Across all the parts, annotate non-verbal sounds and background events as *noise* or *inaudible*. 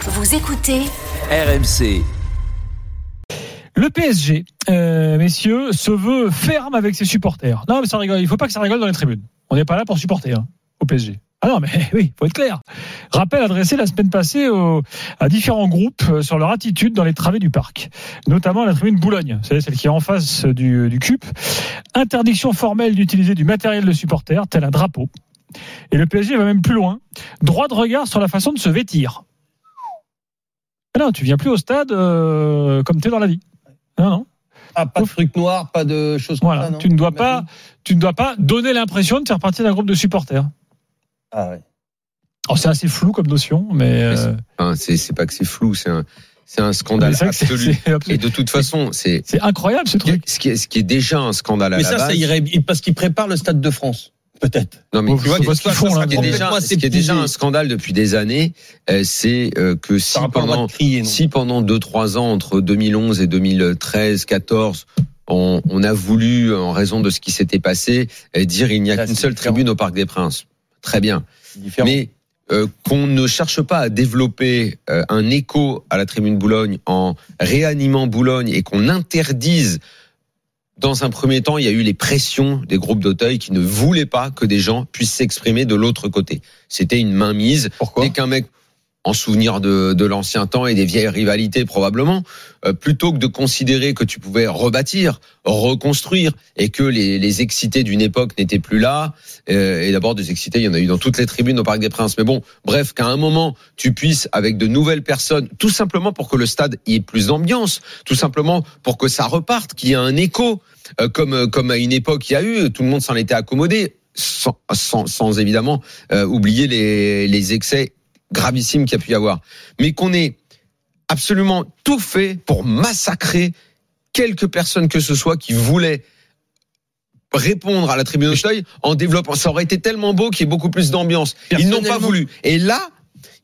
Vous écoutez RMC. Le PSG, euh, messieurs, se veut ferme avec ses supporters. Non, mais ça rigole. Il faut pas que ça rigole dans les tribunes. On n'est pas là pour supporter hein, au PSG. Ah non, mais *laughs* oui, faut être clair. Rappel adressé la semaine passée au- à différents groupes euh, sur leur attitude dans les travées du parc, notamment la tribune Boulogne, vous savez, celle qui est en face du, du CUP. Interdiction formelle d'utiliser du matériel de supporter, tel un drapeau. Et le PSG va même plus loin. Droit de regard sur la façon de se vêtir. Ah non, tu viens plus au stade euh, comme tu es dans la vie. Non, non. Ah, pas de truc noir, pas de choses comme Voilà. ça, non tu ne dois pas, tu ne dois pas donner l'impression de faire partie d'un groupe de supporters. Ah ouais. Alors c'est assez flou comme notion, mais euh, Enfin, c'est pas que c'est flou, c'est un, c'est un scandale c'est- absolu. c'est. Et de toute façon, c'est c'est incroyable ce truc. ce qui est, ce qui est déjà un scandale à Mais la ça, base. ça irait parce qu'ils préparent le Stade de France. Peut-être. Non, mais tu vois, ce qui- font, ce là, qui est déjà, ce qui est déjà un scandale depuis des années, euh, c'est euh, que si pendant crier, non. si pendant deux trois ans entre 2011 et 2013 14 on, on a voulu en raison de ce qui s'était passé euh, dire il n'y a qu'une seule différent. tribune au Parc des Princes très bien différent. mais euh, qu'on ne cherche pas à développer euh, un écho à la tribune Boulogne en réanimant Boulogne et qu'on interdise dans un premier temps, il y a eu les pressions des groupes d'Auteuil qui ne voulaient pas que des gens puissent s'exprimer de l'autre côté. C'était une mainmise. Pourquoi? Dès qu'un mec, en souvenir de, de l'ancien temps et des vieilles rivalités probablement, euh, plutôt que de considérer que tu pouvais rebâtir, reconstruire et que les, les excités d'une époque n'étaient plus là, euh, et d'abord des excités, il y en a eu dans toutes les tribunes au Parc des Princes, mais bon, bref, qu'à un moment, tu puisses, avec de nouvelles personnes, tout simplement pour que le stade y ait plus d'ambiance, tout simplement pour que ça reparte, qu'il y ait un écho, euh, comme, comme à une époque il y a eu, tout le monde s'en était accommodé, sans, sans, sans évidemment euh, oublier les, les excès gravissimes qu'il y a pu y avoir. Mais qu'on ait absolument tout fait pour massacrer quelques personnes que ce soit qui voulaient répondre à la tribune d'Auteuil en développant. Ça aurait été tellement beau qu'il y ait beaucoup plus d'ambiance. Ils n'ont pas voulu. Et là,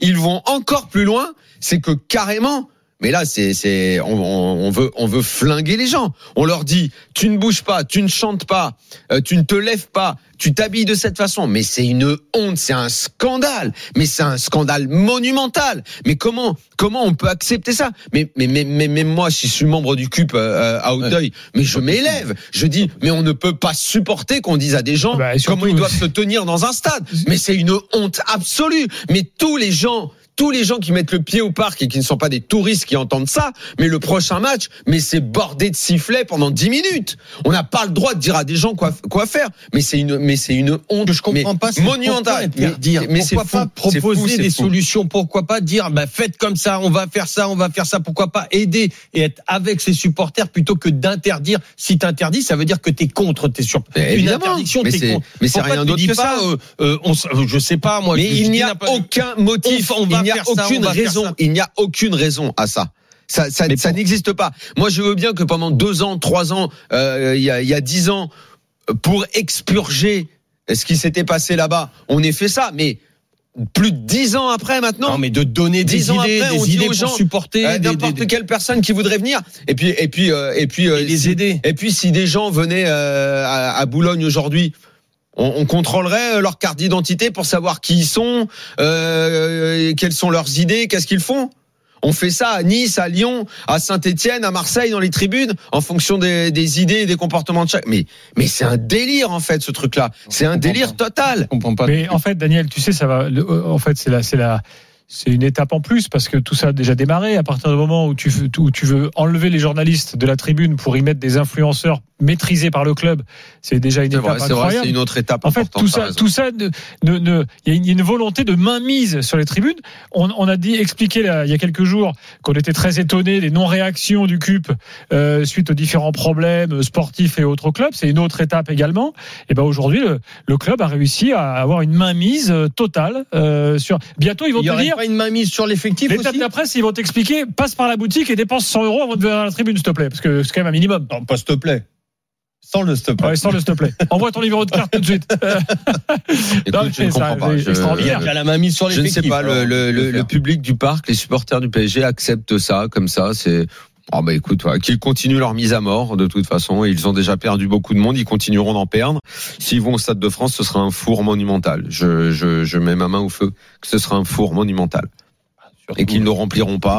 ils vont encore plus loin. C'est que carrément, mais là, c'est, c'est, on, on- on veut, on veut flinguer les gens. On leur dit, tu ne bouges pas, tu ne chantes pas, euh, tu ne te lèves pas, tu t'habilles de cette façon. Mais c'est une honte, c'est un scandale. Mais c'est un scandale monumental. Mais comment, comment on peut accepter ça? Mais, mais, mais, mais, même moi, si je suis membre du CUP euh, à Hauteuil, mais je m'élève. Je dis, mais on ne peut pas supporter qu'on dise à des gens Bah, comment ils doivent se tenir dans un stade. Mais c'est une honte absolue. Mais tous les gens, tous les gens qui mettent le pied au parc et qui ne sont pas des touristes qui entendent ça, mais le prochain match, mais c'est bordé de sifflets pendant 10 minutes. On n'a pas le droit de dire à des gens quoi, quoi faire. Mais c'est une, mais c'est une honte. que je comprends mais pas, c'est monumentale. Mais, mais c'est pourquoi fou. pas fou, proposer des fou. solutions Pourquoi pas dire, bah, faites comme ça, on va faire ça, on va faire ça. Pourquoi pas aider et être avec ses supporters plutôt que d'interdire. Si t'interdis, ça veut dire que t'es contre. T'es sur Mais une interdiction. Mais t'es c'est- contre. mais c'est rien d'autre que pas, ça. euh, euh, on je sais pas moi. Mais il n'y a aucun motif, On va il n'y a ça, aucune on raison, il n'y a aucune raison à ça. Ça, ça, Mais ça pour- n'existe pas. Moi, je veux bien que pendant deux ans, trois ans, euh, il y a, il y a dix ans, pour expurger ce qui s'était passé là-bas, on ait fait ça. Mais plus de dix ans après, maintenant, Non, mais de donner des Dix ans idées, après, on des dit idées aux pour gens, supporter, euh, n'importe des- quelle personne qui voudrait venir, et puis, et puis, euh, et puis, et les si- aider. et puis, si des gens venaient à, à Boulogne aujourd'hui, on, on contrôlerait leur carte d'identité pour savoir qui ils sont, euh, quelles sont leurs idées, qu'est-ce qu'ils font. On fait ça à Nice, à Lyon, à Saint-Étienne, à Marseille, dans les tribunes, en fonction des, des idées et des comportements de chaque. Mais, mais c'est un délire en fait ce truc-là. C'est un délire total. Je comprends pas. Mais en fait, Daniel, tu sais, ça va. le- euh, En fait, c'est la, c'est la, c'est une étape en plus parce que tout ça a déjà démarré. À partir du moment où tu, veux- où tu veux enlever les journalistes de la tribune pour y mettre des influenceurs maîtrisés par le club, c'est déjà une C'est étape vrai, c'est vrai, incroyable. c'est une autre étape. En fait, importante, tout ça, tout ça, ne, ne, ne- il y a une- il y a une volonté de mainmise sur les tribunes. On, on a dit, expliqué là, il y a quelques jours qu'on était très étonné des non-réactions du CUP euh, suite aux différents problèmes sportifs et autres clubs. C'est une autre étape également. Et ben aujourd'hui, le, le club a réussi à avoir une mainmise euh, totale euh, sur. Bientôt, ils vont Il y te aurait dire. pas une mainmise sur l'effectif L'étape d'après, ils vont t'expliquer, passe par la boutique et dépense 100 euros avant de venir à la tribune, s'il te plaît, parce que c'est quand même un minimum. Non, pas s'il te plaît. Sans le stop. Ouais, sans le s'il te plaît. Envoie ton numéro de carte tout de suite. *laughs* Écoute, Non, je ne comprends pas. Je- extraordinaire. Il y a la mainmise sur Je ne sais pas, le, le, public du parc, les supporters du PSG acceptent ça comme ça. C'est oh bah écoute, voilà, qu'ils continuent leur mise à mort de toute façon. Ils ont déjà perdu beaucoup de monde, ils continueront d'en perdre. S'ils vont au Stade de France, ce sera un four monumental. Je, je, je mets ma main au feu que ce sera un four monumental. et qu'ils ne rempliront pas.